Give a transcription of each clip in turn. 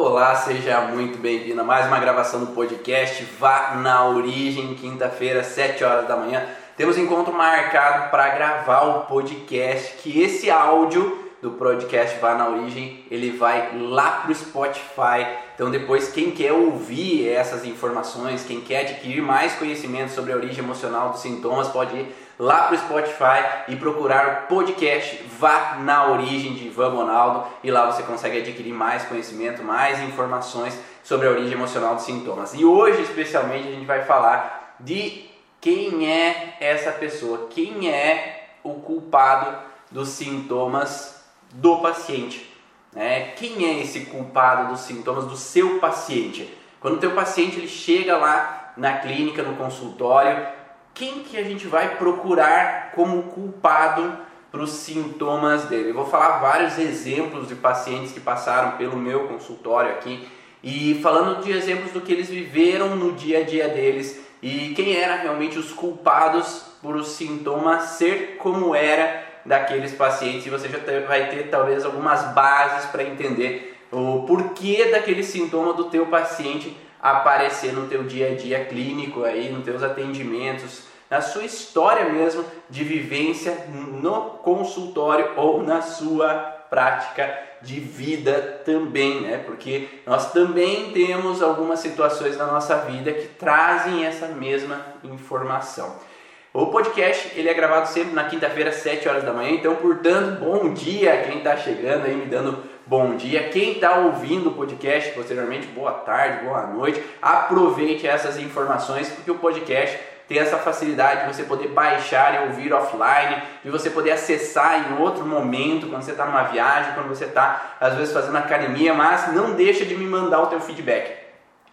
Olá, seja muito bem-vindo a mais uma gravação do podcast Vá na Origem, quinta-feira, 7 horas da manhã. Temos encontro marcado para gravar o podcast, que esse áudio do podcast Vá na Origem, ele vai lá pro Spotify. Então depois quem quer ouvir essas informações, quem quer adquirir mais conhecimento sobre a origem emocional dos sintomas, pode ir lá pro Spotify e procurar o podcast Vá na Origem de Ivan Bonaldo e lá você consegue adquirir mais conhecimento, mais informações sobre a origem emocional dos sintomas. E hoje especialmente a gente vai falar de quem é essa pessoa, quem é o culpado dos sintomas do paciente. Né? Quem é esse culpado dos sintomas do seu paciente? Quando o teu paciente ele chega lá na clínica, no consultório, quem que a gente vai procurar como culpado para os sintomas dele? Eu vou falar vários exemplos de pacientes que passaram pelo meu consultório aqui e falando de exemplos do que eles viveram no dia a dia deles e quem era realmente os culpados por os sintomas ser como era daqueles pacientes e você já vai ter talvez algumas bases para entender o porquê daquele sintoma do teu paciente aparecer no teu dia a dia clínico aí, nos teus atendimentos, na sua história mesmo de vivência no consultório ou na sua prática de vida também, né? Porque nós também temos algumas situações na nossa vida que trazem essa mesma informação. O podcast ele é gravado sempre na quinta-feira, às 7 horas da manhã. Então, portanto, bom dia quem está chegando aí me dando bom dia. Quem está ouvindo o podcast posteriormente, boa tarde, boa noite. Aproveite essas informações porque o podcast tem essa facilidade de você poder baixar e ouvir offline, de você poder acessar em outro momento, quando você está numa viagem, quando você está às vezes fazendo academia, mas não deixa de me mandar o teu feedback,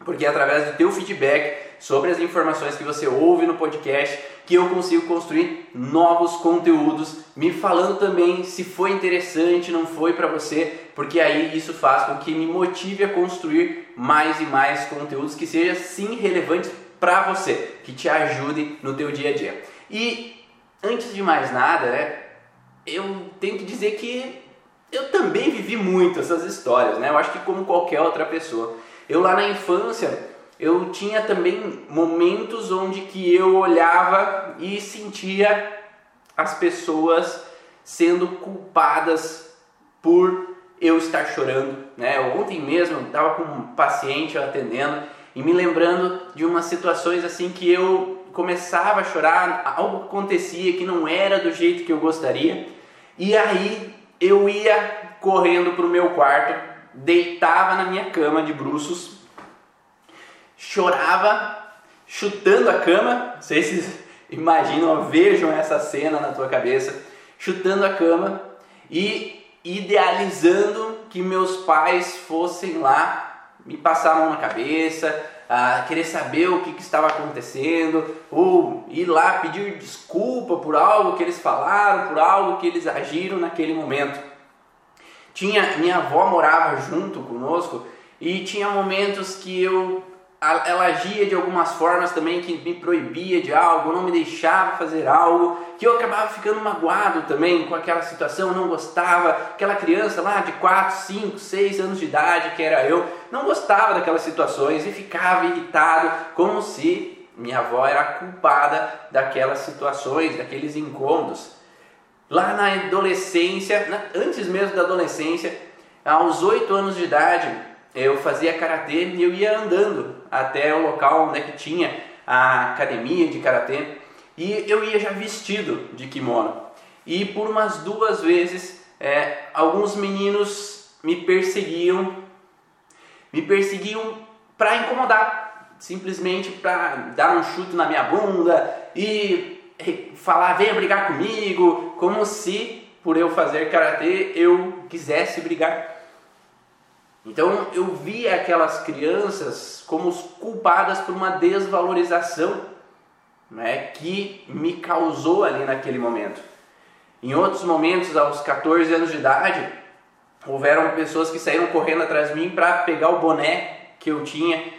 porque é através do teu feedback sobre as informações que você ouve no podcast que eu consigo construir novos conteúdos, me falando também se foi interessante, não foi para você, porque aí isso faz com que me motive a construir mais e mais conteúdos que sejam sim relevantes para você, que te ajudem no teu dia a dia. E antes de mais nada, né, eu tenho que dizer que eu também vivi muito essas histórias, né? Eu acho que como qualquer outra pessoa. Eu lá na infância, eu tinha também momentos onde que eu olhava e sentia as pessoas sendo culpadas por eu estar chorando, né? Ontem mesmo estava com um paciente atendendo e me lembrando de umas situações assim que eu começava a chorar, algo acontecia que não era do jeito que eu gostaria, e aí eu ia correndo para o meu quarto, deitava na minha cama de bruços chorava chutando a cama. Se imaginam vejam essa cena na tua cabeça, chutando a cama e idealizando que meus pais fossem lá me passar a mão na cabeça, a querer saber o que, que, estava acontecendo, ou ir lá pedir desculpa por algo que eles falaram, por algo que eles agiram naquele momento. Tinha minha avó morava junto conosco e tinha momentos que eu ela agia de algumas formas também que me proibia de algo, não me deixava fazer algo, que eu acabava ficando magoado também com aquela situação, não gostava. Aquela criança lá de 4, 5, 6 anos de idade, que era eu, não gostava daquelas situações e ficava irritado, como se minha avó era culpada daquelas situações, daqueles incômodos. Lá na adolescência, antes mesmo da adolescência, aos 8 anos de idade, eu fazia karatê e eu ia andando até o local onde é que tinha a academia de karatê e eu ia já vestido de kimono. E por umas duas vezes é, alguns meninos me perseguiam, me perseguiam para incomodar, simplesmente para dar um chute na minha bunda e falar venha brigar comigo, como se por eu fazer karatê eu quisesse brigar então eu vi aquelas crianças como culpadas por uma desvalorização né, que me causou ali naquele momento. Em outros momentos, aos 14 anos de idade, houveram pessoas que saíram correndo atrás de mim para pegar o boné que eu tinha.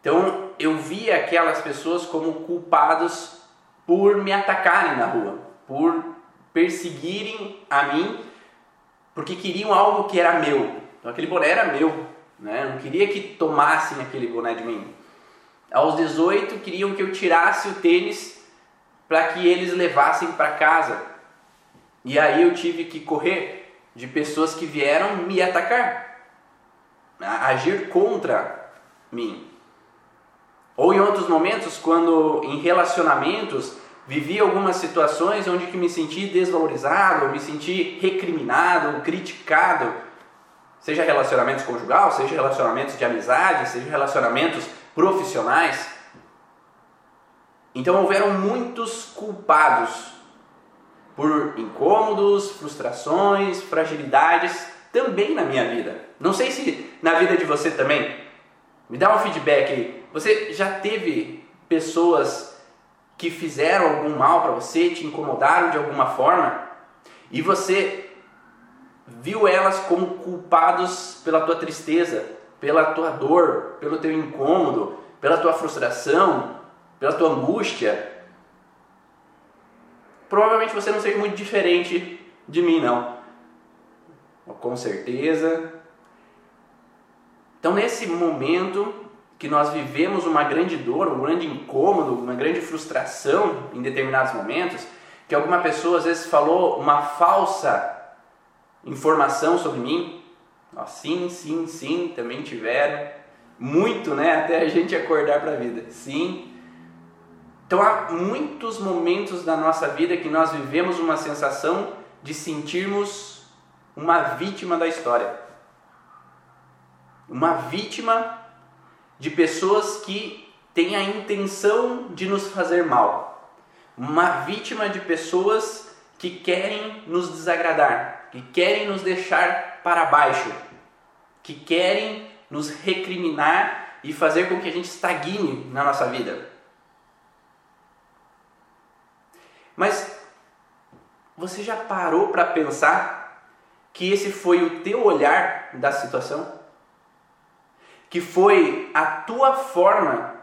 Então eu vi aquelas pessoas como culpadas por me atacarem na rua, por perseguirem a mim, porque queriam algo que era meu, então aquele boné era meu. né? não queria que tomassem aquele boné de mim. Aos 18 queriam que eu tirasse o tênis para que eles levassem para casa. E aí eu tive que correr de pessoas que vieram me atacar, agir contra mim. Ou em outros momentos, quando em relacionamentos vivi algumas situações onde que me senti desvalorizado, me senti recriminado, criticado, seja relacionamentos conjugal, seja relacionamentos de amizade, seja relacionamentos profissionais. Então houveram muitos culpados por incômodos, frustrações, fragilidades também na minha vida. Não sei se na vida de você também. Me dá um feedback aí. Você já teve pessoas que fizeram algum mal para você, te incomodaram de alguma forma e você viu elas como culpados pela tua tristeza, pela tua dor, pelo teu incômodo, pela tua frustração, pela tua angústia, provavelmente você não seja muito diferente de mim, não. Com certeza. Então, nesse momento que nós vivemos uma grande dor, um grande incômodo, uma grande frustração em determinados momentos, que alguma pessoa às vezes falou uma falsa informação sobre mim, sim, sim, sim, também tiveram, muito, né, até a gente acordar para a vida, sim, então há muitos momentos da nossa vida que nós vivemos uma sensação de sentirmos uma vítima da história. Uma vítima de pessoas que têm a intenção de nos fazer mal. Uma vítima de pessoas que querem nos desagradar, que querem nos deixar para baixo, que querem nos recriminar e fazer com que a gente estagne na nossa vida. Mas você já parou para pensar que esse foi o teu olhar da situação? Que foi a tua forma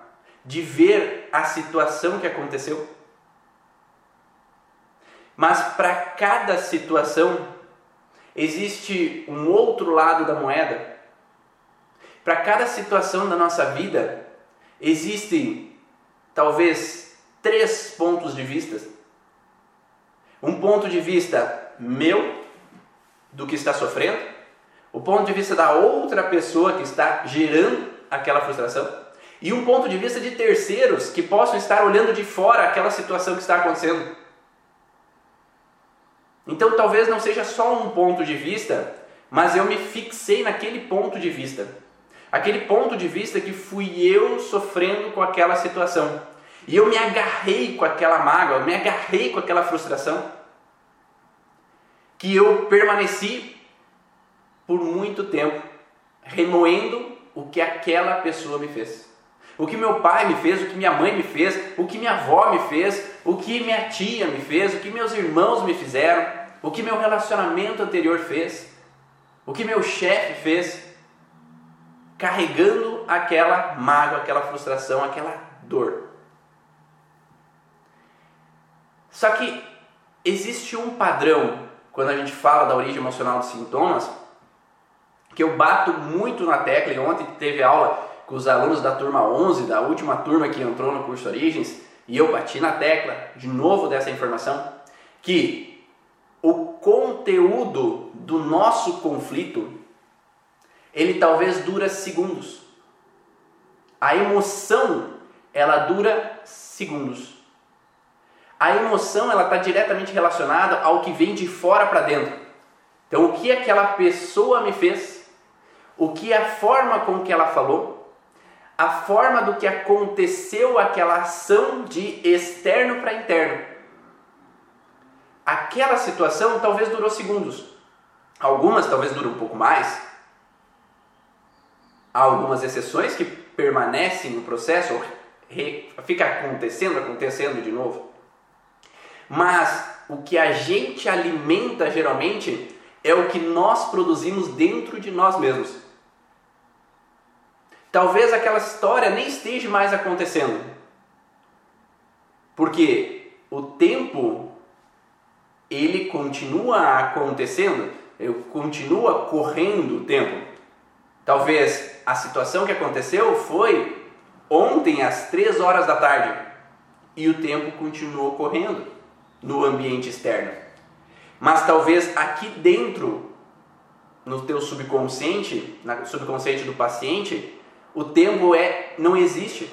de ver a situação que aconteceu? Mas para cada situação existe um outro lado da moeda. Para cada situação da nossa vida existem talvez três pontos de vista um ponto de vista meu do que está sofrendo, o ponto de vista da outra pessoa que está gerando aquela frustração e um ponto de vista de terceiros que possam estar olhando de fora aquela situação que está acontecendo. Então talvez não seja só um ponto de vista, mas eu me fixei naquele ponto de vista. Aquele ponto de vista que fui eu sofrendo com aquela situação. E eu me agarrei com aquela mágoa, eu me agarrei com aquela frustração, que eu permaneci por muito tempo remoendo o que aquela pessoa me fez. O que meu pai me fez, o que minha mãe me fez, o que minha avó me fez, o que minha tia me fez, o que meus irmãos me fizeram, o que meu relacionamento anterior fez, o que meu chefe fez, carregando aquela mágoa, aquela frustração, aquela dor. Só que existe um padrão quando a gente fala da origem emocional dos sintomas, que eu bato muito na tecla, e ontem teve aula com os alunos da turma 11, da última turma que entrou no curso Origens, e eu bati na tecla de novo dessa informação, que o conteúdo do nosso conflito, ele talvez dura segundos. A emoção, ela dura segundos. A emoção ela está diretamente relacionada ao que vem de fora para dentro. Então, o que aquela pessoa me fez, o que a forma com que ela falou, a forma do que aconteceu aquela ação de externo para interno. Aquela situação talvez durou segundos. Algumas talvez duram um pouco mais. Há algumas exceções que permanecem no processo, fica acontecendo, acontecendo de novo. Mas o que a gente alimenta geralmente é o que nós produzimos dentro de nós mesmos. Talvez aquela história nem esteja mais acontecendo. Porque o tempo ele continua acontecendo, continua correndo o tempo. Talvez a situação que aconteceu foi ontem às 3 horas da tarde e o tempo continuou correndo no ambiente externo. Mas talvez aqui dentro, no teu subconsciente, no subconsciente do paciente, o tempo é não existe.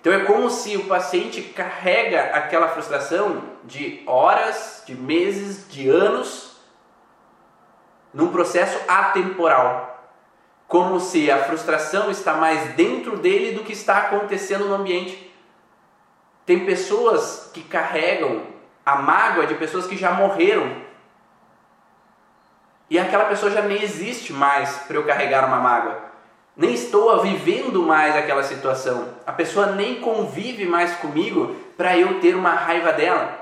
Então é como se o paciente carrega aquela frustração de horas, de meses, de anos num processo atemporal. Como se a frustração está mais dentro dele do que está acontecendo no ambiente. Tem pessoas que carregam a mágoa de pessoas que já morreram. E aquela pessoa já nem existe mais para eu carregar uma mágoa nem estou vivendo mais aquela situação. A pessoa nem convive mais comigo para eu ter uma raiva dela.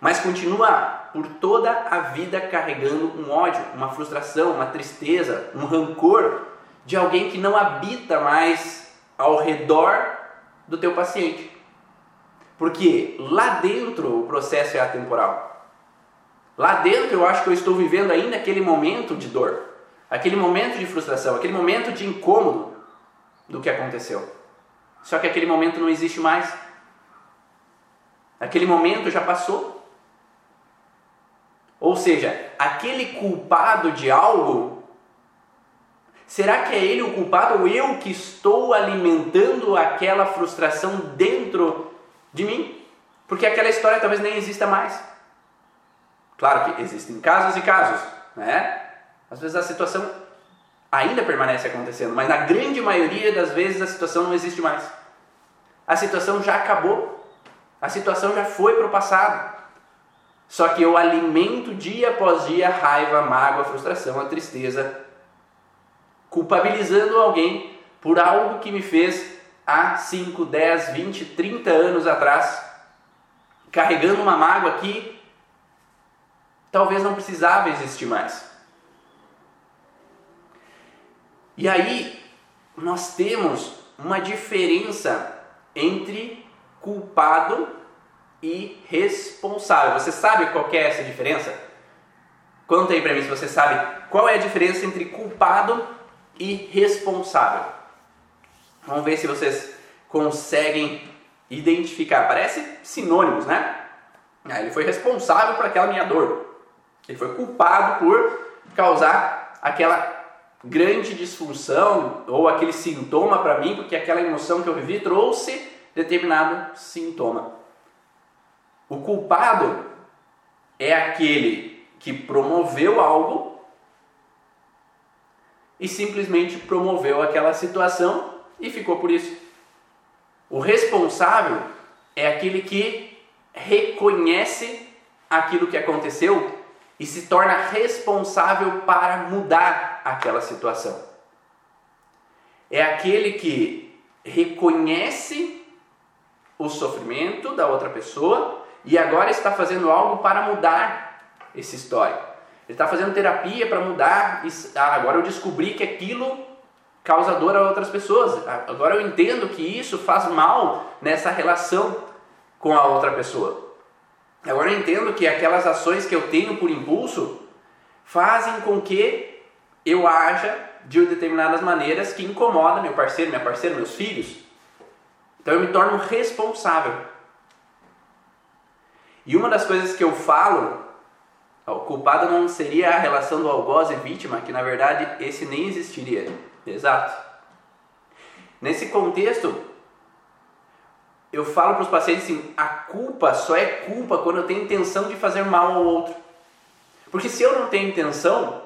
Mas continua por toda a vida carregando um ódio, uma frustração, uma tristeza, um rancor de alguém que não habita mais ao redor do teu paciente. Porque lá dentro o processo é atemporal. Lá dentro eu acho que eu estou vivendo ainda aquele momento de dor aquele momento de frustração, aquele momento de incômodo do que aconteceu. Só que aquele momento não existe mais. Aquele momento já passou. Ou seja, aquele culpado de algo, será que é ele o culpado ou eu que estou alimentando aquela frustração dentro de mim? Porque aquela história talvez nem exista mais. Claro que existem casos e casos, né? Às vezes a situação ainda permanece acontecendo, mas na grande maioria das vezes a situação não existe mais. A situação já acabou. A situação já foi para o passado. Só que eu alimento dia após dia a raiva, a mágoa, a frustração, a tristeza, culpabilizando alguém por algo que me fez há 5, 10, 20, 30 anos atrás, carregando uma mágoa que talvez não precisava existir mais. E aí nós temos uma diferença entre culpado e responsável. Você sabe qual é essa diferença? Conta aí para mim se você sabe qual é a diferença entre culpado e responsável. Vamos ver se vocês conseguem identificar. Parece sinônimos, né? Ah, ele foi responsável por aquela minha dor. Ele foi culpado por causar aquela grande disfunção ou aquele sintoma para mim, porque aquela emoção que eu vivi trouxe determinado sintoma. O culpado é aquele que promoveu algo e simplesmente promoveu aquela situação e ficou por isso. O responsável é aquele que reconhece aquilo que aconteceu e se torna responsável para mudar aquela situação. É aquele que reconhece o sofrimento da outra pessoa e agora está fazendo algo para mudar essa história. Ele está fazendo terapia para mudar. Ah, agora eu descobri que aquilo causa dor a outras pessoas. Agora eu entendo que isso faz mal nessa relação com a outra pessoa. Agora eu entendo que aquelas ações que eu tenho por impulso fazem com que eu haja de determinadas maneiras que incomoda meu parceiro, minha parceira, meus filhos. Então eu me torno responsável. E uma das coisas que eu falo, o culpado não seria a relação do algoz e vítima, que na verdade esse nem existiria. Exato. Nesse contexto, eu falo para os pacientes assim: a culpa só é culpa quando eu tenho intenção de fazer mal ao outro. Porque se eu não tenho intenção,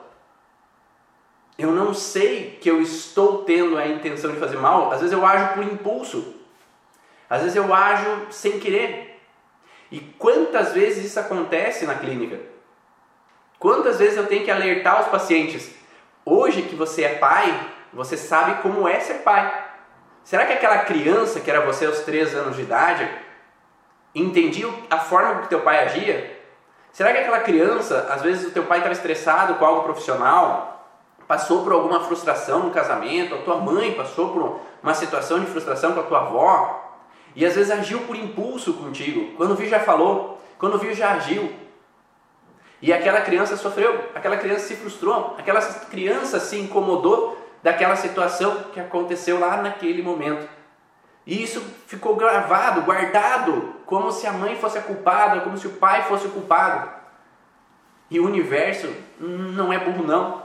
eu não sei que eu estou tendo a intenção de fazer mal. Às vezes eu ajo por impulso, às vezes eu ajo sem querer. E quantas vezes isso acontece na clínica? Quantas vezes eu tenho que alertar os pacientes? Hoje que você é pai, você sabe como é ser pai. Será que aquela criança que era você aos 3 anos de idade entendia a forma que teu pai agia? Será que aquela criança, às vezes o teu pai estava estressado com algo profissional, passou por alguma frustração no casamento, a tua mãe passou por uma situação de frustração com a tua avó, e às vezes agiu por impulso contigo. Quando viu já falou, quando viu já agiu. E aquela criança sofreu, aquela criança se frustrou, aquela criança se incomodou daquela situação que aconteceu lá naquele momento. E isso ficou gravado, guardado, como se a mãe fosse a culpada, como se o pai fosse o culpado. E o universo não é burro, não.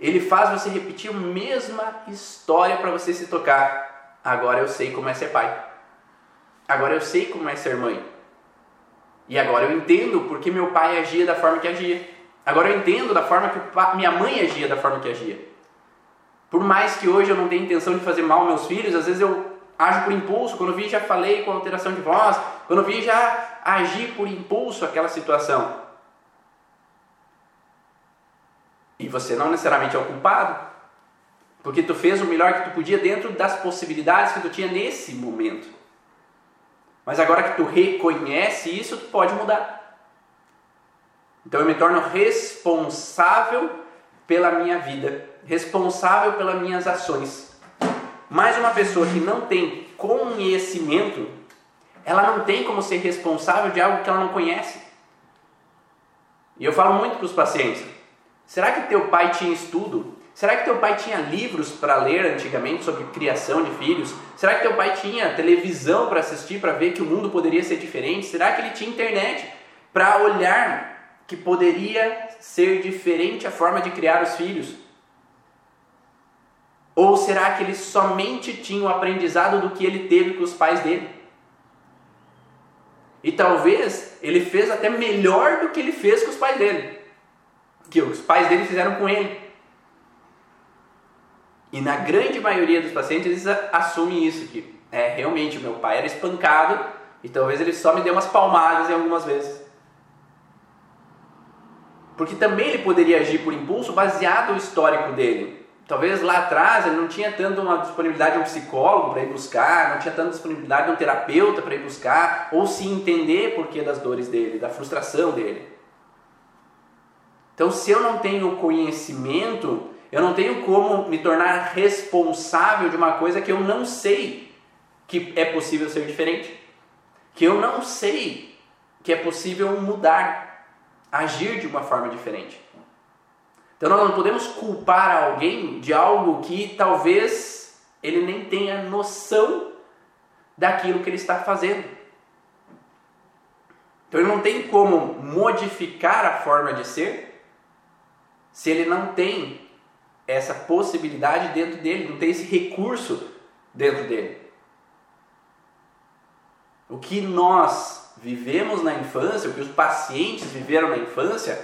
Ele faz você repetir a mesma história para você se tocar. Agora eu sei como é ser pai. Agora eu sei como é ser mãe. E agora eu entendo porque meu pai agia da forma que agia. Agora eu entendo da forma que minha mãe agia da forma que agia. Por mais que hoje eu não tenha intenção de fazer mal aos meus filhos, às vezes eu ajo por impulso. Quando vi, já falei com alteração de voz. Quando vi, já agi por impulso aquela situação. E você não necessariamente é o culpado, porque tu fez o melhor que tu podia dentro das possibilidades que tu tinha nesse momento. Mas agora que tu reconhece isso, tu pode mudar. Então eu me torno responsável pela minha vida, responsável pelas minhas ações. Mas uma pessoa que não tem conhecimento, ela não tem como ser responsável de algo que ela não conhece. E eu falo muito para os pacientes: será que teu pai tinha estudo? Será que teu pai tinha livros para ler antigamente sobre criação de filhos? Será que teu pai tinha televisão para assistir para ver que o mundo poderia ser diferente? Será que ele tinha internet para olhar que poderia ser diferente a forma de criar os filhos? Ou será que ele somente tinha o aprendizado do que ele teve com os pais dele? E talvez ele fez até melhor do que ele fez com os pais dele, que os pais dele fizeram com ele. E na grande maioria dos pacientes eles assumem isso, que é realmente meu pai era espancado e talvez ele só me deu umas palmadas em algumas vezes. Porque também ele poderia agir por impulso baseado no histórico dele. Talvez lá atrás ele não tinha tanto uma disponibilidade de um psicólogo para ir buscar, não tinha tanta disponibilidade de um terapeuta para ir buscar, ou se entender por que das dores dele, da frustração dele. Então, se eu não tenho conhecimento, eu não tenho como me tornar responsável de uma coisa que eu não sei que é possível ser diferente, que eu não sei que é possível mudar, agir de uma forma diferente. Então nós não podemos culpar alguém de algo que talvez ele nem tenha noção daquilo que ele está fazendo. Então ele não tem como modificar a forma de ser se ele não tem essa possibilidade dentro dele, não tem esse recurso dentro dele. O que nós vivemos na infância, o que os pacientes viveram na infância,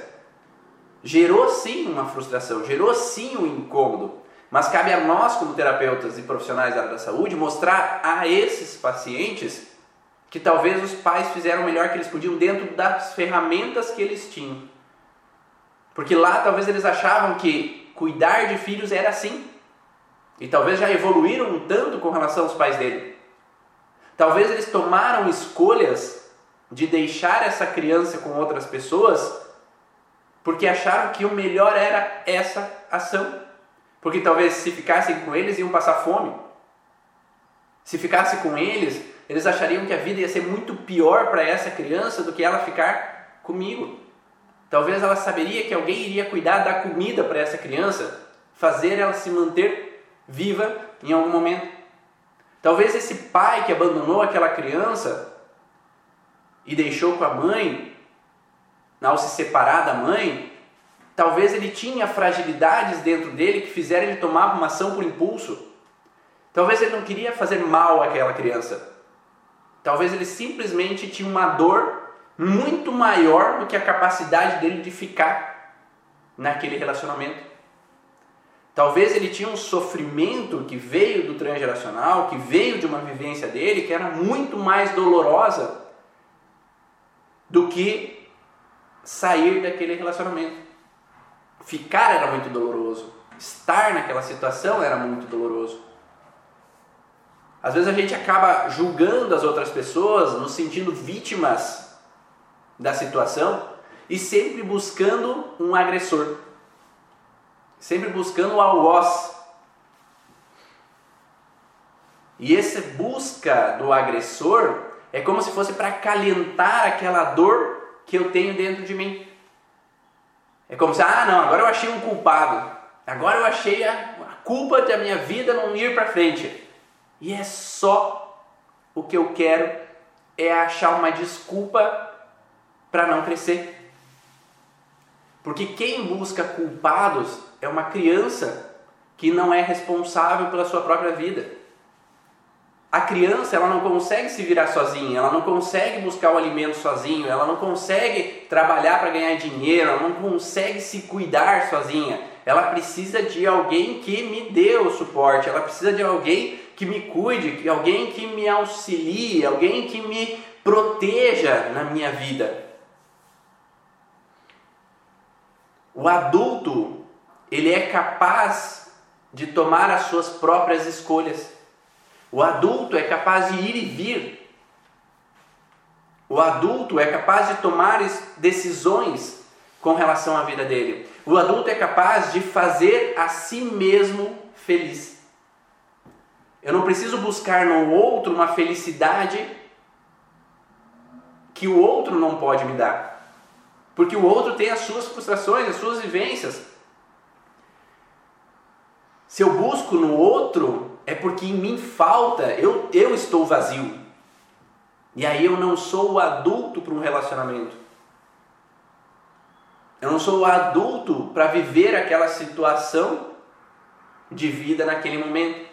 gerou sim uma frustração, gerou sim um incômodo. Mas cabe a nós, como terapeutas e profissionais da área da saúde, mostrar a esses pacientes que talvez os pais fizeram o melhor que eles podiam dentro das ferramentas que eles tinham. Porque lá talvez eles achavam que cuidar de filhos era assim. E talvez já evoluíram um tanto com relação aos pais dele. Talvez eles tomaram escolhas de deixar essa criança com outras pessoas porque acharam que o melhor era essa ação. Porque talvez se ficassem com eles iam passar fome. Se ficasse com eles, eles achariam que a vida ia ser muito pior para essa criança do que ela ficar comigo. Talvez ela saberia que alguém iria cuidar da comida para essa criança, fazer ela se manter viva em algum momento. Talvez esse pai que abandonou aquela criança e deixou com a mãe ao se separar da mãe, talvez ele tinha fragilidades dentro dele que fizeram ele tomar uma ação por impulso. Talvez ele não queria fazer mal àquela criança. Talvez ele simplesmente tinha uma dor muito maior do que a capacidade dele de ficar naquele relacionamento. Talvez ele tinha um sofrimento que veio do transgeracional, que veio de uma vivência dele, que era muito mais dolorosa do que sair daquele relacionamento. Ficar era muito doloroso. Estar naquela situação era muito doloroso. Às vezes a gente acaba julgando as outras pessoas, nos sentindo vítimas da situação e sempre buscando um agressor. Sempre buscando o algoz. E essa busca do agressor é como se fosse para acalentar aquela dor que eu tenho dentro de mim. É como se, ah, não, agora eu achei um culpado. Agora eu achei a, a culpa da minha vida não ir para frente. E é só o que eu quero é achar uma desculpa para não crescer. Porque quem busca culpados é uma criança que não é responsável pela sua própria vida. A criança ela não consegue se virar sozinha, ela não consegue buscar o alimento sozinho, ela não consegue trabalhar para ganhar dinheiro, ela não consegue se cuidar sozinha. Ela precisa de alguém que me dê o suporte, ela precisa de alguém que me cuide, alguém que me auxilie, alguém que me proteja na minha vida. O adulto, ele é capaz de tomar as suas próprias escolhas. O adulto é capaz de ir e vir. O adulto é capaz de tomar decisões com relação à vida dele. O adulto é capaz de fazer a si mesmo feliz. Eu não preciso buscar no outro uma felicidade que o outro não pode me dar. Porque o outro tem as suas frustrações, as suas vivências. Se eu busco no outro, é porque em mim falta, eu, eu estou vazio. E aí eu não sou o adulto para um relacionamento. Eu não sou o adulto para viver aquela situação de vida naquele momento.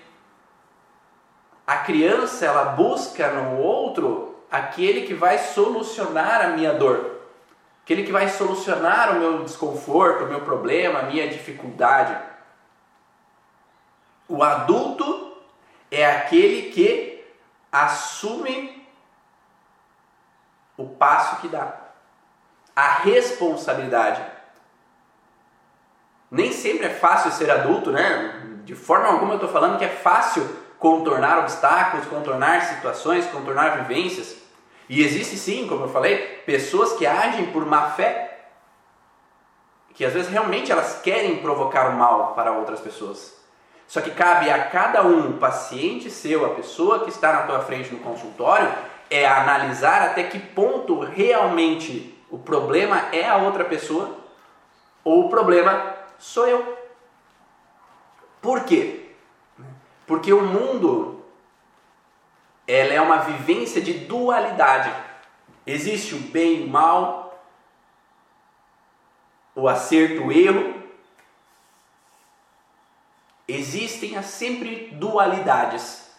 A criança, ela busca no outro aquele que vai solucionar a minha dor. Aquele que vai solucionar o meu desconforto, o meu problema, a minha dificuldade. O adulto é aquele que assume o passo que dá, a responsabilidade. Nem sempre é fácil ser adulto, né? De forma alguma eu estou falando que é fácil contornar obstáculos, contornar situações, contornar vivências. E existe sim, como eu falei, pessoas que agem por má fé, que às vezes realmente elas querem provocar o mal para outras pessoas. Só que cabe a cada um, o paciente seu, a pessoa que está na tua frente no consultório, é analisar até que ponto realmente o problema é a outra pessoa ou o problema sou eu. Por quê? Porque o mundo ela é uma vivência de dualidade. Existe o bem e o mal, o acerto, o erro. Existem sempre dualidades.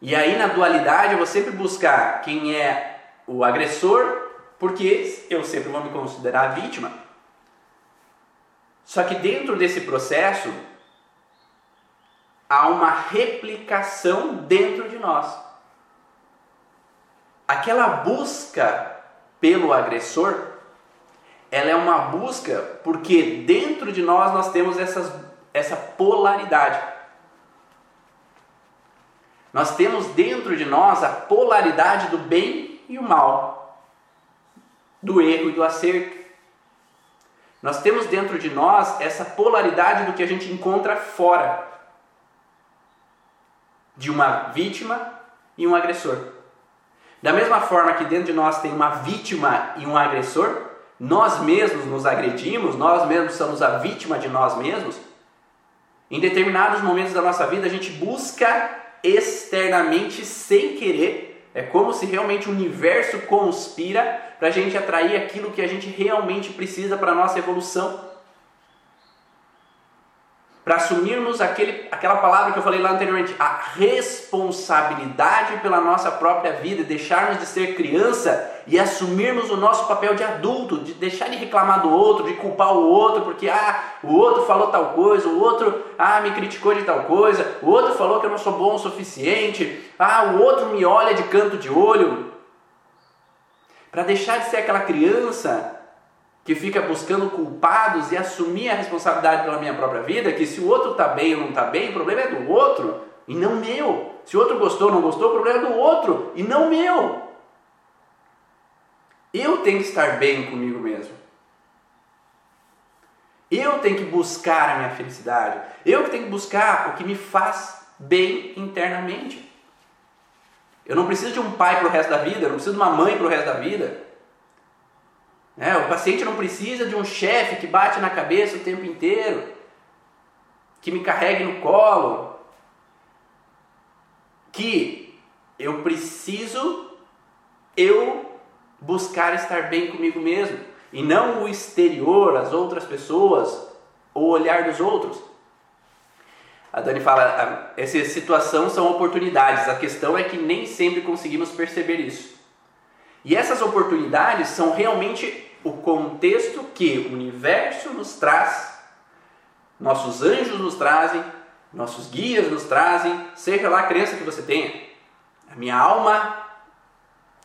E aí na dualidade eu vou sempre buscar quem é o agressor, porque eu sempre vou me considerar vítima. Só que dentro desse processo há uma replicação dentro de nós. Aquela busca pelo agressor, ela é uma busca porque dentro de nós nós temos essas, essa polaridade. Nós temos dentro de nós a polaridade do bem e o mal, do erro e do acerto. Nós temos dentro de nós essa polaridade do que a gente encontra fora de uma vítima e um agressor. Da mesma forma que dentro de nós tem uma vítima e um agressor, nós mesmos nos agredimos, nós mesmos somos a vítima de nós mesmos. Em determinados momentos da nossa vida, a gente busca externamente sem querer. É como se realmente o universo conspira para a gente atrair aquilo que a gente realmente precisa para a nossa evolução para assumirmos aquele, aquela palavra que eu falei lá anteriormente, a responsabilidade pela nossa própria vida, deixarmos de ser criança e assumirmos o nosso papel de adulto, de deixar de reclamar do outro, de culpar o outro, porque ah, o outro falou tal coisa, o outro ah, me criticou de tal coisa, o outro falou que eu não sou bom o suficiente, ah, o outro me olha de canto de olho. Para deixar de ser aquela criança que fica buscando culpados e assumir a responsabilidade pela minha própria vida, que se o outro está bem ou não está bem, o problema é do outro e não meu. Se o outro gostou ou não gostou, o problema é do outro e não meu. Eu tenho que estar bem comigo mesmo. Eu tenho que buscar a minha felicidade. Eu que tenho que buscar o que me faz bem internamente. Eu não preciso de um pai para o resto da vida, eu não preciso de uma mãe para o resto da vida. Né? O paciente não precisa de um chefe que bate na cabeça o tempo inteiro, que me carregue no colo, que eu preciso eu buscar estar bem comigo mesmo e não o exterior, as outras pessoas, o olhar dos outros. A Dani fala, essa situação são oportunidades. A questão é que nem sempre conseguimos perceber isso. E essas oportunidades são realmente o contexto que o universo nos traz, nossos anjos nos trazem, nossos guias nos trazem, seja lá a crença que você tenha. A minha alma,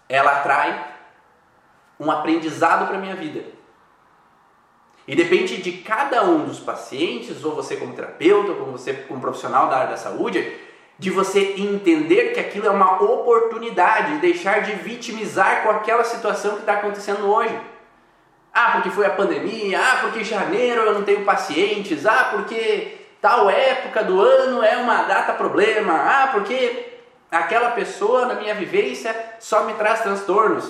ela atrai um aprendizado para a minha vida. E depende de cada um dos pacientes, ou você como terapeuta, ou você como profissional da área da saúde, de você entender que aquilo é uma oportunidade, deixar de vitimizar com aquela situação que está acontecendo hoje. Ah, porque foi a pandemia, ah, porque janeiro eu não tenho pacientes, ah, porque tal época do ano é uma data problema, ah, porque aquela pessoa na minha vivência só me traz transtornos.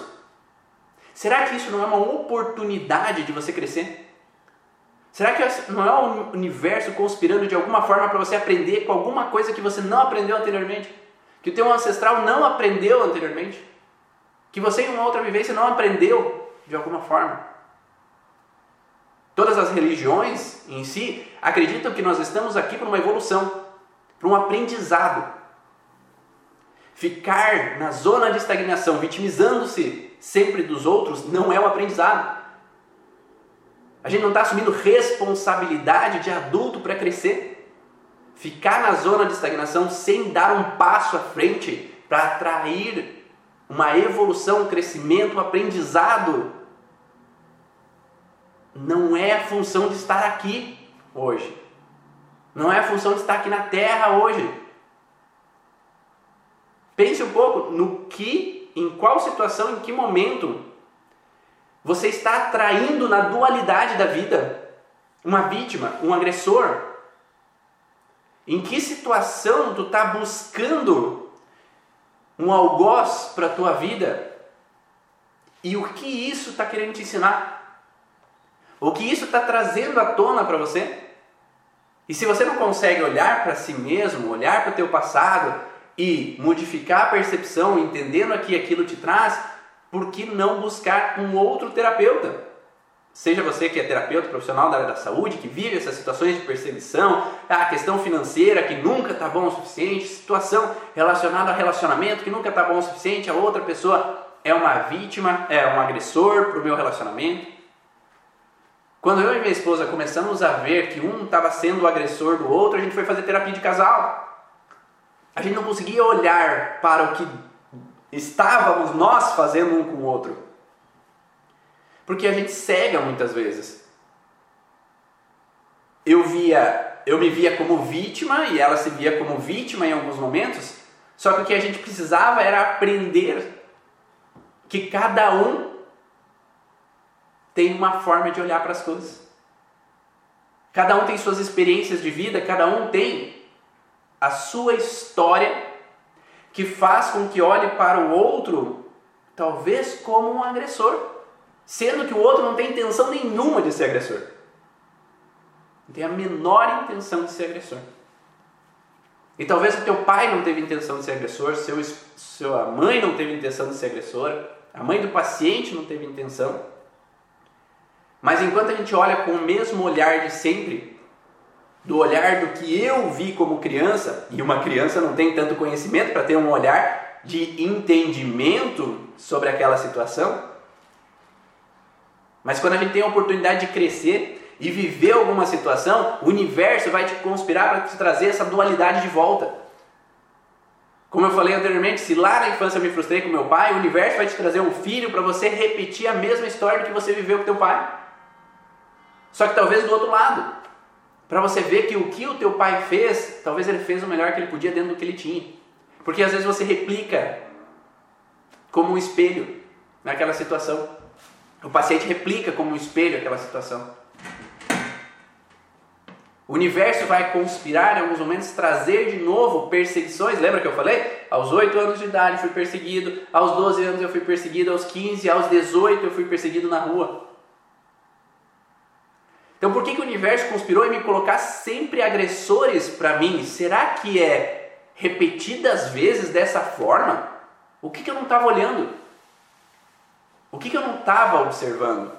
Será que isso não é uma oportunidade de você crescer? Será que não é o universo conspirando de alguma forma para você aprender com alguma coisa que você não aprendeu anteriormente? Que o teu ancestral não aprendeu anteriormente? Que você em uma outra vivência não aprendeu de alguma forma? Todas as religiões em si acreditam que nós estamos aqui para uma evolução, para um aprendizado. Ficar na zona de estagnação, vitimizando-se sempre dos outros, não é um aprendizado. A gente não está assumindo responsabilidade de adulto para crescer. Ficar na zona de estagnação sem dar um passo à frente para atrair uma evolução, um crescimento, um aprendizado, não é a função de estar aqui hoje. Não é a função de estar aqui na Terra hoje. Pense um pouco no que, em qual situação, em que momento você está atraindo na dualidade da vida uma vítima, um agressor? Em que situação tu está buscando um algoz para a tua vida? E o que isso está querendo te ensinar? O que isso está trazendo à tona para você? E se você não consegue olhar para si mesmo, olhar para o teu passado e modificar a percepção, entendendo que aquilo te traz, por que não buscar um outro terapeuta? Seja você que é terapeuta profissional da área da saúde, que vive essas situações de perseguição, a questão financeira que nunca está bom o suficiente, situação relacionada ao relacionamento que nunca está bom o suficiente, a outra pessoa é uma vítima, é um agressor para o meu relacionamento. Quando eu e minha esposa começamos a ver que um estava sendo o agressor do outro, a gente foi fazer terapia de casal. A gente não conseguia olhar para o que estávamos nós fazendo um com o outro. Porque a gente cega muitas vezes. Eu via, eu me via como vítima e ela se via como vítima em alguns momentos, só que o que a gente precisava era aprender que cada um tem uma forma de olhar para as coisas. Cada um tem suas experiências de vida, cada um tem a sua história que faz com que olhe para o outro, talvez como um agressor, sendo que o outro não tem intenção nenhuma de ser agressor. Não tem a menor intenção de ser agressor. E talvez o teu pai não teve intenção de ser agressor, seu, sua mãe não teve intenção de ser agressora, a mãe do paciente não teve intenção. Mas enquanto a gente olha com o mesmo olhar de sempre, do olhar do que eu vi como criança, e uma criança não tem tanto conhecimento para ter um olhar de entendimento sobre aquela situação. Mas quando a gente tem a oportunidade de crescer e viver alguma situação, o universo vai te conspirar para te trazer essa dualidade de volta. Como eu falei anteriormente, se lá na infância eu me frustrei com meu pai, o universo vai te trazer um filho para você repetir a mesma história que você viveu com teu pai. Só que talvez do outro lado para você ver que o que o teu pai fez, talvez ele fez o melhor que ele podia dentro do que ele tinha. Porque às vezes você replica como um espelho naquela situação. O paciente replica como um espelho aquela situação. O universo vai conspirar em alguns momentos, trazer de novo perseguições. Lembra que eu falei? Aos 8 anos de idade fui perseguido, aos 12 anos eu fui perseguido, aos 15, aos 18 eu fui perseguido na rua. Então por que, que o universo conspirou em me colocar sempre agressores para mim? Será que é repetidas vezes dessa forma? O que, que eu não estava olhando? O que, que eu não estava observando?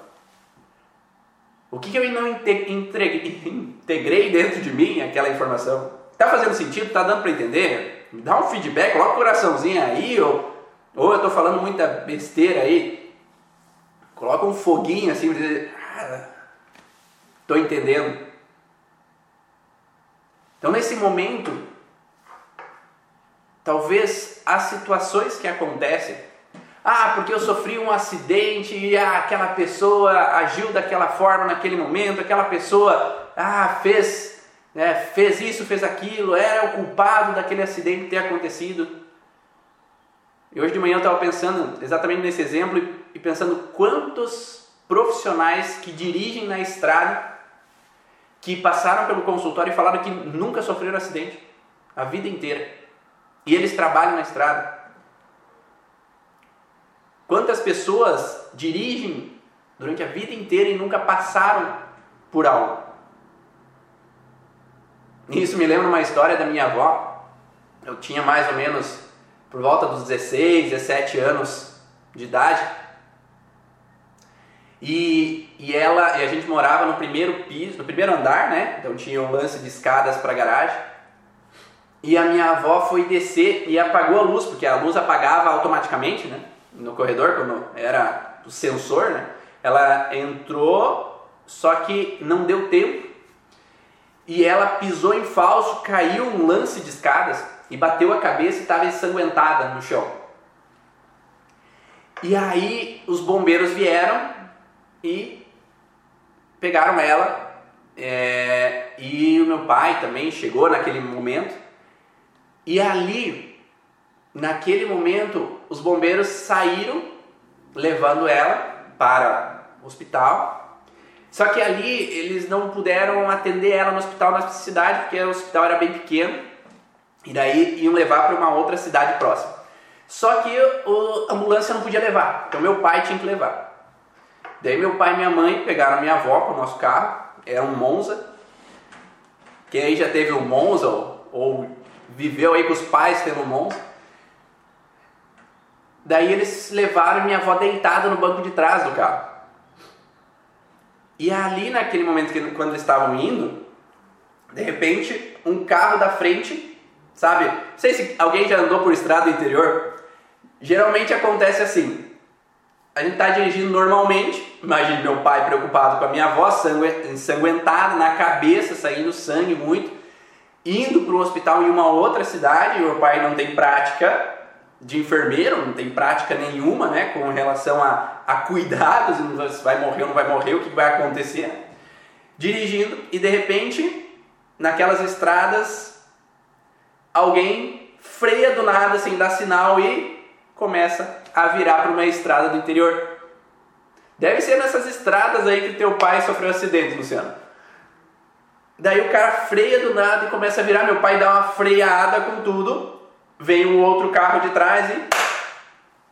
O que, que eu não integrei, dentro de mim aquela informação? Está fazendo sentido? Está dando para entender? Me dá um feedback, coloca o coraçãozinho aí, ou, ou eu estou falando muita besteira aí. Coloca um foguinho assim, estou ah, entendendo. Então nesse momento, talvez as situações que acontecem ah, porque eu sofri um acidente e ah, aquela pessoa agiu daquela forma naquele momento, aquela pessoa ah, fez, né, fez isso, fez aquilo, era o culpado daquele acidente ter acontecido. E hoje de manhã eu estava pensando exatamente nesse exemplo e pensando quantos profissionais que dirigem na estrada que passaram pelo consultório e falaram que nunca sofreram acidente a vida inteira. E eles trabalham na estrada. Quantas pessoas dirigem durante a vida inteira e nunca passaram por algo? Isso me lembra uma história da minha avó. Eu tinha mais ou menos por volta dos 16, 17 anos de idade. E, e ela e a gente morava no primeiro piso, no primeiro andar, né? Então tinha um lance de escadas para garagem. E a minha avó foi descer e apagou a luz, porque a luz apagava automaticamente, né? no corredor, quando era o sensor, né? Ela entrou, só que não deu tempo e ela pisou em falso, caiu um lance de escadas e bateu a cabeça e estava ensanguentada no chão. E aí os bombeiros vieram e pegaram ela é, e o meu pai também chegou naquele momento e ali naquele momento os bombeiros saíram levando ela para o hospital. Só que ali eles não puderam atender ela no hospital na cidade, porque o hospital era bem pequeno. E daí iam levar para uma outra cidade próxima. Só que a ambulância não podia levar, então meu pai tinha que levar. Daí meu pai e minha mãe pegaram minha avó para o nosso carro, era um Monza. Quem aí já teve um Monza ou, ou viveu aí com os pais tendo um Monza? Daí eles levaram minha avó deitada no banco de trás do carro. E ali naquele momento que quando eles estavam indo, de repente um carro da frente, sabe? Não sei se alguém já andou por estrada interior. Geralmente acontece assim. A gente está dirigindo normalmente, imagine meu pai preocupado com a minha avó, ensanguentada, na cabeça, saindo sangue muito, indo para um hospital em uma outra cidade, meu pai não tem prática de enfermeiro, não tem prática nenhuma né, com relação a, a cuidados, se vai morrer ou não vai morrer, o que vai acontecer. Dirigindo e de repente, naquelas estradas, alguém freia do nada sem dar sinal e começa a virar para uma estrada do interior. Deve ser nessas estradas aí que teu pai sofreu um acidente, Luciano. Daí o cara freia do nada e começa a virar. Meu pai dá uma freada com tudo vem um outro carro de trás e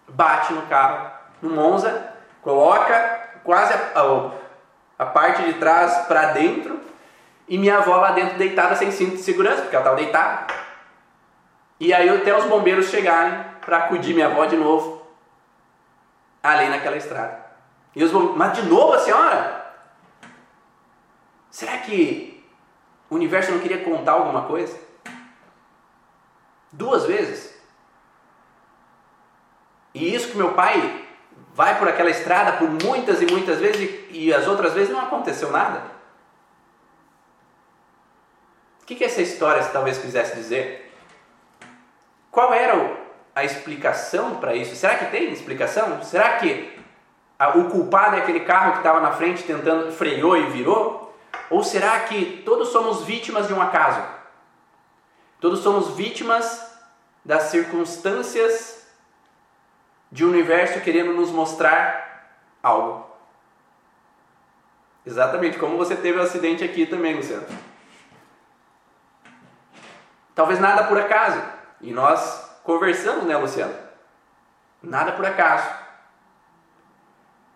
bate no carro, no Monza, coloca quase a, a, a parte de trás para dentro e minha avó lá dentro deitada sem cinto de segurança, porque ela estava deitada. E aí até os bombeiros chegarem para acudir minha avó de novo ali naquela estrada. E os mas de novo a senhora? Será que o universo não queria contar alguma coisa? Duas vezes. E isso que meu pai vai por aquela estrada por muitas e muitas vezes e, as outras vezes não aconteceu nada. O que, que essa história talvez quisesse dizer? Qual era a explicação para isso? Será que tem explicação? Será que a, o culpado é aquele carro que estava na frente tentando freou e virou? Ou será que todos somos vítimas de um acaso? Todos somos vítimas das circunstâncias de um universo querendo nos mostrar algo. Exatamente como você teve o um acidente aqui também, Luciano. Talvez nada por acaso. E nós conversamos, né, Luciano? Nada por acaso.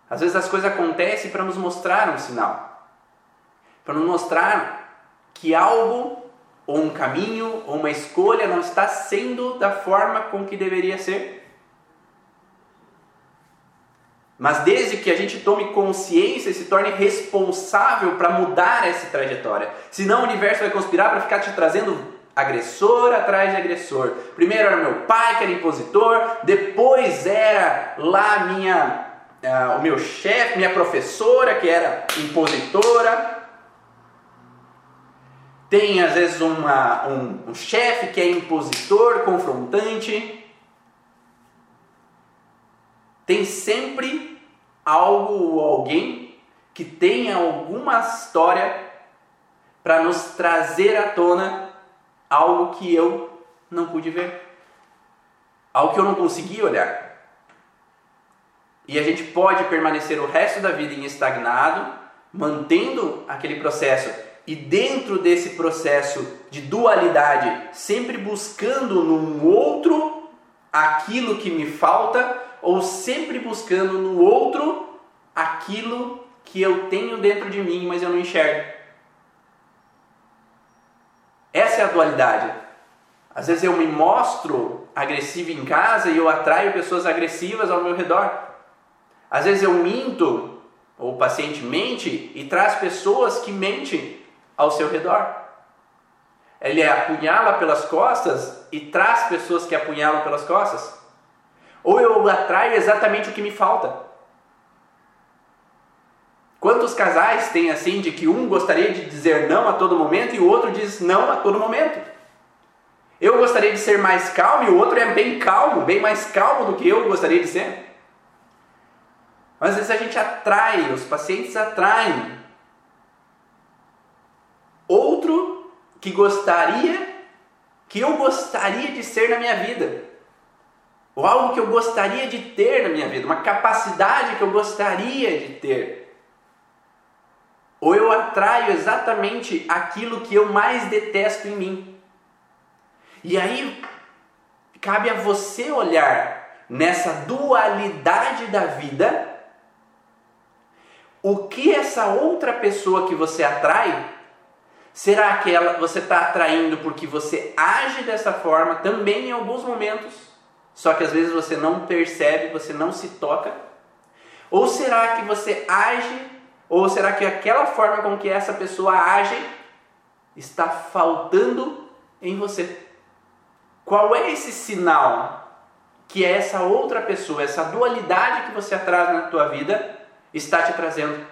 Às vezes as coisas acontecem para nos mostrar um sinal. para nos mostrar que algo, ou um caminho, ou uma escolha não está sendo da forma com que deveria ser. Mas desde que a gente tome consciência e se torne responsável para mudar essa trajetória. Senão o universo vai conspirar para ficar te trazendo agressor atrás de agressor. Primeiro era meu pai que era impositor, depois era lá minha, uh, o meu chefe, minha professora que era impositora. Tem às vezes uma, um, um chefe que é impositor, confrontante. Tem sempre algo ou alguém que tenha alguma história para nos trazer à tona algo que eu não pude ver, algo que eu não consegui olhar. E a gente pode permanecer o resto da vida em estagnado, mantendo aquele processo e dentro desse processo de dualidade, sempre buscando num outro aquilo que me falta ou sempre buscando no outro aquilo que eu tenho dentro de mim, mas eu não enxergo. Essa é a dualidade. Às vezes eu me mostro agressivo em casa e eu atraio pessoas agressivas ao meu redor. Às vezes eu minto ou pacientemente e traz pessoas que mentem ao seu redor. Ele apunhala pelas costas e traz pessoas que apunhalam pelas costas. Ou eu atraio exatamente o que me falta. Quantos casais tem assim de que um gostaria de dizer não a todo momento e o outro diz não a todo momento? Eu gostaria de ser mais calmo e o outro é bem calmo, bem mais calmo do que eu gostaria de ser. Mas às vezes a gente atrai, os pacientes atraem outro que gostaria, que eu gostaria de ser na minha vida, ou algo que eu gostaria de ter na minha vida, uma capacidade que eu gostaria de ter ou eu atraio exatamente aquilo que eu mais detesto em mim. E aí cabe a você olhar nessa dualidade da vida o que essa outra pessoa que você atrai será que ela, você está atraindo porque você age dessa forma também em alguns momentos, só que às vezes você não percebe, você não se toca? Ou será que você age ou será que aquela forma com que essa pessoa age está faltando em você? Qual é esse sinal que essa outra pessoa, essa dualidade que você atrás na tua vida está te trazendo?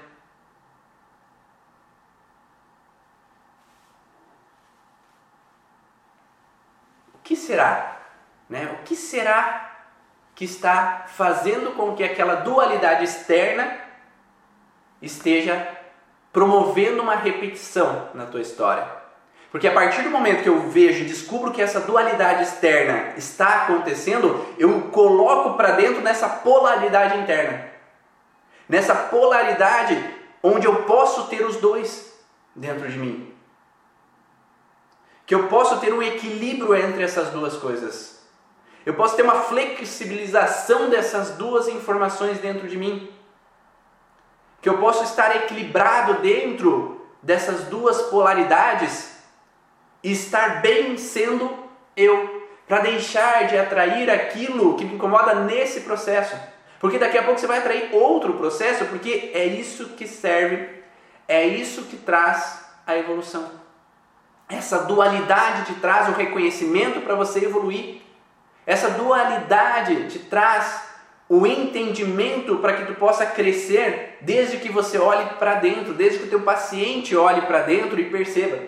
O que será? Né? O que será que está fazendo com que aquela dualidade externa esteja promovendo uma repetição na tua história. Porque a partir do momento que eu vejo e descubro que essa dualidade externa está acontecendo, eu coloco para dentro nessa polaridade interna. Nessa polaridade onde eu posso ter os dois dentro de mim. Que eu posso ter um equilíbrio entre essas duas coisas. Eu posso ter uma flexibilização dessas duas informações dentro de mim que eu posso estar equilibrado dentro dessas duas polaridades e estar bem sendo eu, para deixar de atrair aquilo que me incomoda nesse processo. Porque daqui a pouco você vai atrair outro processo, porque é isso que serve, é isso que traz a evolução. Essa dualidade te traz o reconhecimento para você evoluir. Essa dualidade te traz o entendimento para que tu possa crescer desde que você olhe para dentro, desde que o teu paciente olhe para dentro e perceba.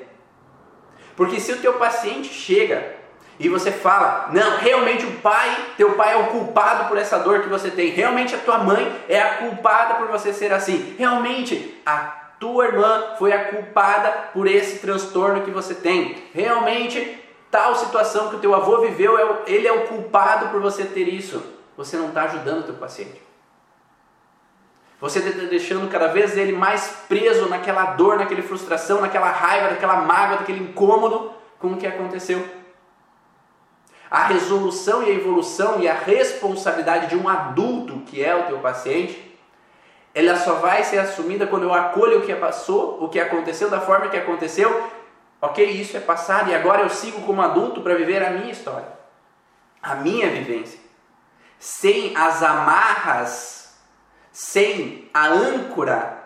Porque se o teu paciente chega e você fala, não, realmente o pai, teu pai é o culpado por essa dor que você tem, realmente a tua mãe é a culpada por você ser assim, realmente a tua irmã foi a culpada por esse transtorno que você tem, realmente tal situação que o teu avô viveu, é ele é o culpado por você ter isso você não está ajudando o teu paciente. Você está deixando cada vez ele mais preso naquela dor, naquela frustração, naquela raiva, naquela mágoa, naquele incômodo com o que aconteceu. A resolução e a evolução e a responsabilidade de um adulto que é o teu paciente ela só vai ser assumida quando eu acolho o que passou, o que aconteceu da forma que aconteceu. Ok, isso é passado e agora eu sigo como adulto para viver a minha história, a minha vivência, sem as amarras, sem a âncora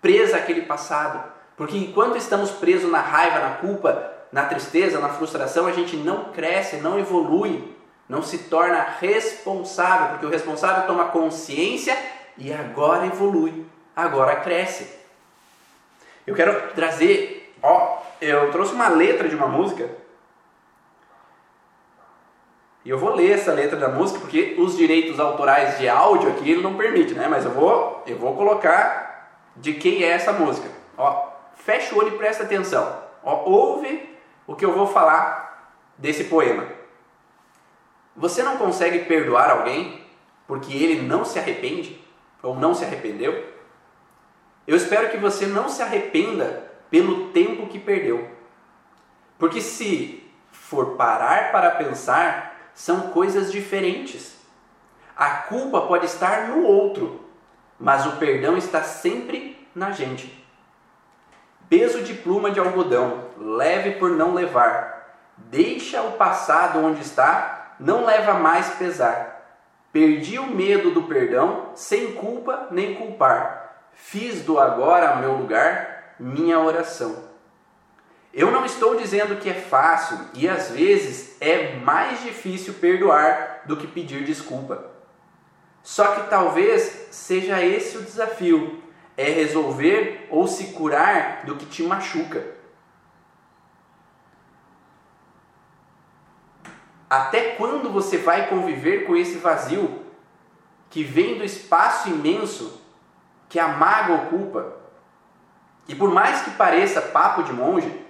presa àquele passado. Porque enquanto estamos presos na raiva, na culpa, na tristeza, na frustração, a gente não cresce, não evolui, não se torna responsável, porque o responsável toma consciência e agora evolui, agora cresce. Eu quero trazer, ó, eu trouxe uma letra de uma música. E eu vou ler essa letra da música porque os direitos autorais de áudio aqui ele não permite, né? Mas eu vou, eu vou colocar de quem é essa música. Ó, fecha o olho e presta atenção. Ó, ouve o que eu vou falar desse poema. Você não consegue perdoar alguém porque ele não se arrepende ou não se arrependeu? Eu espero que você não se arrependa pelo tempo que perdeu. Porque se for parar para pensar, são coisas diferentes. A culpa pode estar no outro, mas o perdão está sempre na gente. Peso de pluma de algodão, leve por não levar. Deixa o passado onde está, não leva mais pesar. Perdi o medo do perdão, sem culpa nem culpar. Fiz do agora meu lugar, minha oração. Eu não estou dizendo que é fácil e às vezes é mais difícil perdoar do que pedir desculpa. Só que talvez seja esse o desafio é resolver ou se curar do que te machuca. Até quando você vai conviver com esse vazio que vem do espaço imenso que a mágoa ocupa? E por mais que pareça papo de monge,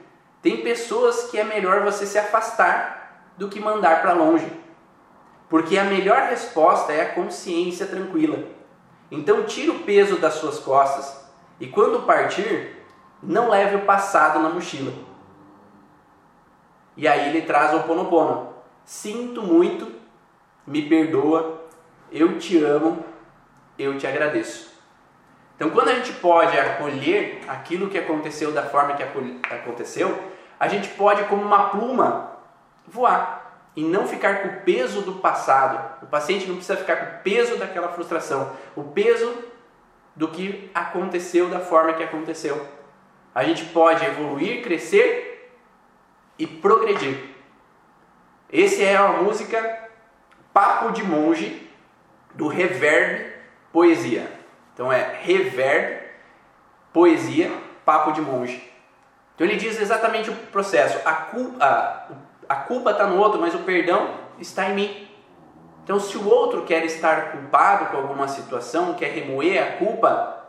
tem pessoas que é melhor você se afastar do que mandar para longe. Porque a melhor resposta é a consciência tranquila. Então tira o peso das suas costas e quando partir, não leve o passado na mochila. E aí ele traz o ponopono. Sinto muito, me perdoa, eu te amo, eu te agradeço. Então, quando a gente pode acolher aquilo que aconteceu da forma que aconteceu, a gente pode, como uma pluma, voar e não ficar com o peso do passado. O paciente não precisa ficar com o peso daquela frustração, o peso do que aconteceu da forma que aconteceu. A gente pode evoluir, crescer e progredir. Esse é a música Papo de Monge do Reverb Poesia. Então é Reverb Poesia Papo de Monge. Então ele diz exatamente o processo. A, culpa, a culpa está no outro, mas o perdão está em mim. Então, se o outro quer estar culpado com alguma situação, quer remoer a culpa,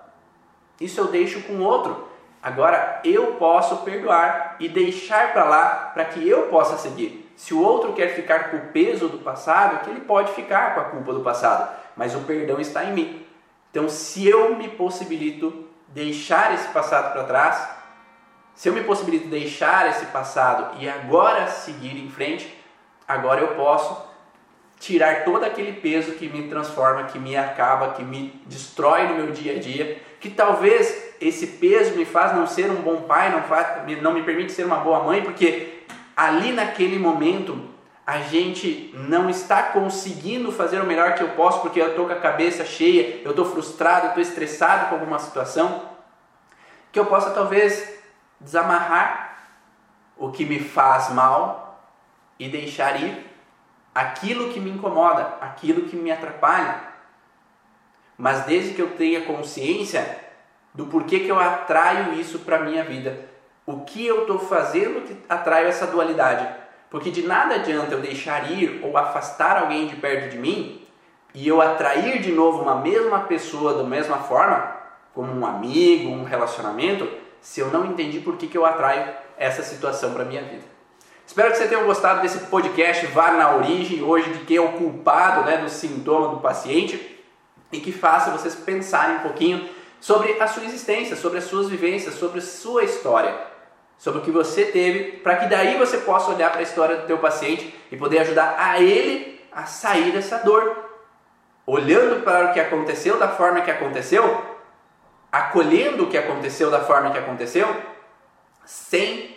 isso eu deixo com o outro. Agora eu posso perdoar e deixar para lá para que eu possa seguir. Se o outro quer ficar com o peso do passado, que ele pode ficar com a culpa do passado, mas o perdão está em mim. Então, se eu me possibilito deixar esse passado para trás, se eu me possibilito deixar esse passado e agora seguir em frente, agora eu posso tirar todo aquele peso que me transforma, que me acaba, que me destrói no meu dia a dia, que talvez esse peso me faz não ser um bom pai, não, faz, não me permite ser uma boa mãe, porque ali naquele momento a gente não está conseguindo fazer o melhor que eu posso porque eu estou com a cabeça cheia, eu estou frustrado, eu estou estressado com alguma situação, que eu possa talvez desamarrar o que me faz mal e deixar ir aquilo que me incomoda, aquilo que me atrapalha. Mas desde que eu tenha consciência do porquê que eu atraio isso para minha vida, o que eu estou fazendo que atraio essa dualidade. Porque de nada adianta eu deixar ir ou afastar alguém de perto de mim e eu atrair de novo uma mesma pessoa da mesma forma, como um amigo, um relacionamento, se eu não entendi por que, que eu atraio essa situação para minha vida. Espero que você tenha gostado desse podcast Vá na Origem, hoje de quem é o culpado né, do sintoma do paciente e que faça vocês pensarem um pouquinho sobre a sua existência, sobre as suas vivências, sobre a sua história, sobre o que você teve, para que daí você possa olhar para a história do teu paciente e poder ajudar a ele a sair dessa dor. olhando para o que aconteceu da forma que aconteceu, acolhendo o que aconteceu da forma que aconteceu, sem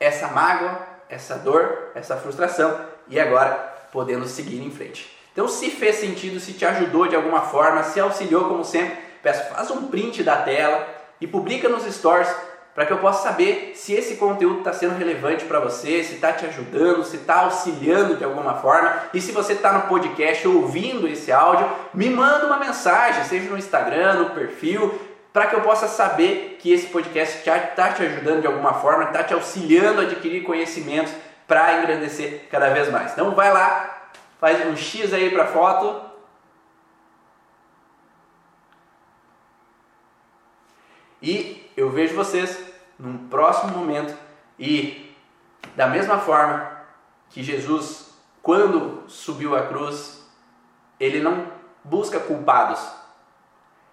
essa mágoa, essa dor, essa frustração e agora podendo seguir em frente. Então, se fez sentido, se te ajudou de alguma forma, se auxiliou como sempre, peço, faz um print da tela e publica nos stories para que eu possa saber se esse conteúdo está sendo relevante para você, se está te ajudando, se está auxiliando de alguma forma. E se você está no podcast ouvindo esse áudio, me manda uma mensagem, seja no Instagram, no perfil, para que eu possa saber que esse podcast está te ajudando de alguma forma, está te auxiliando a adquirir conhecimentos para engrandecer cada vez mais. Então vai lá, faz um X aí para a foto. E eu vejo vocês num próximo momento e da mesma forma que Jesus, quando subiu a cruz, ele não busca culpados.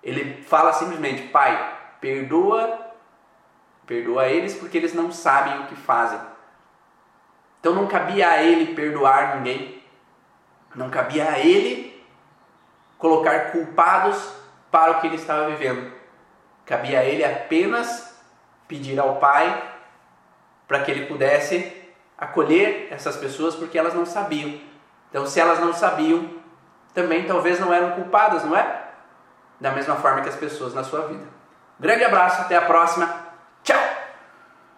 Ele fala simplesmente: Pai, perdoa, perdoa eles porque eles não sabem o que fazem. Então não cabia a ele perdoar ninguém, não cabia a ele colocar culpados para o que ele estava vivendo. Cabia a ele apenas pedir ao Pai para que ele pudesse acolher essas pessoas porque elas não sabiam. Então, se elas não sabiam, também talvez não eram culpadas, não é? Da mesma forma que as pessoas na sua vida. Grande abraço, até a próxima.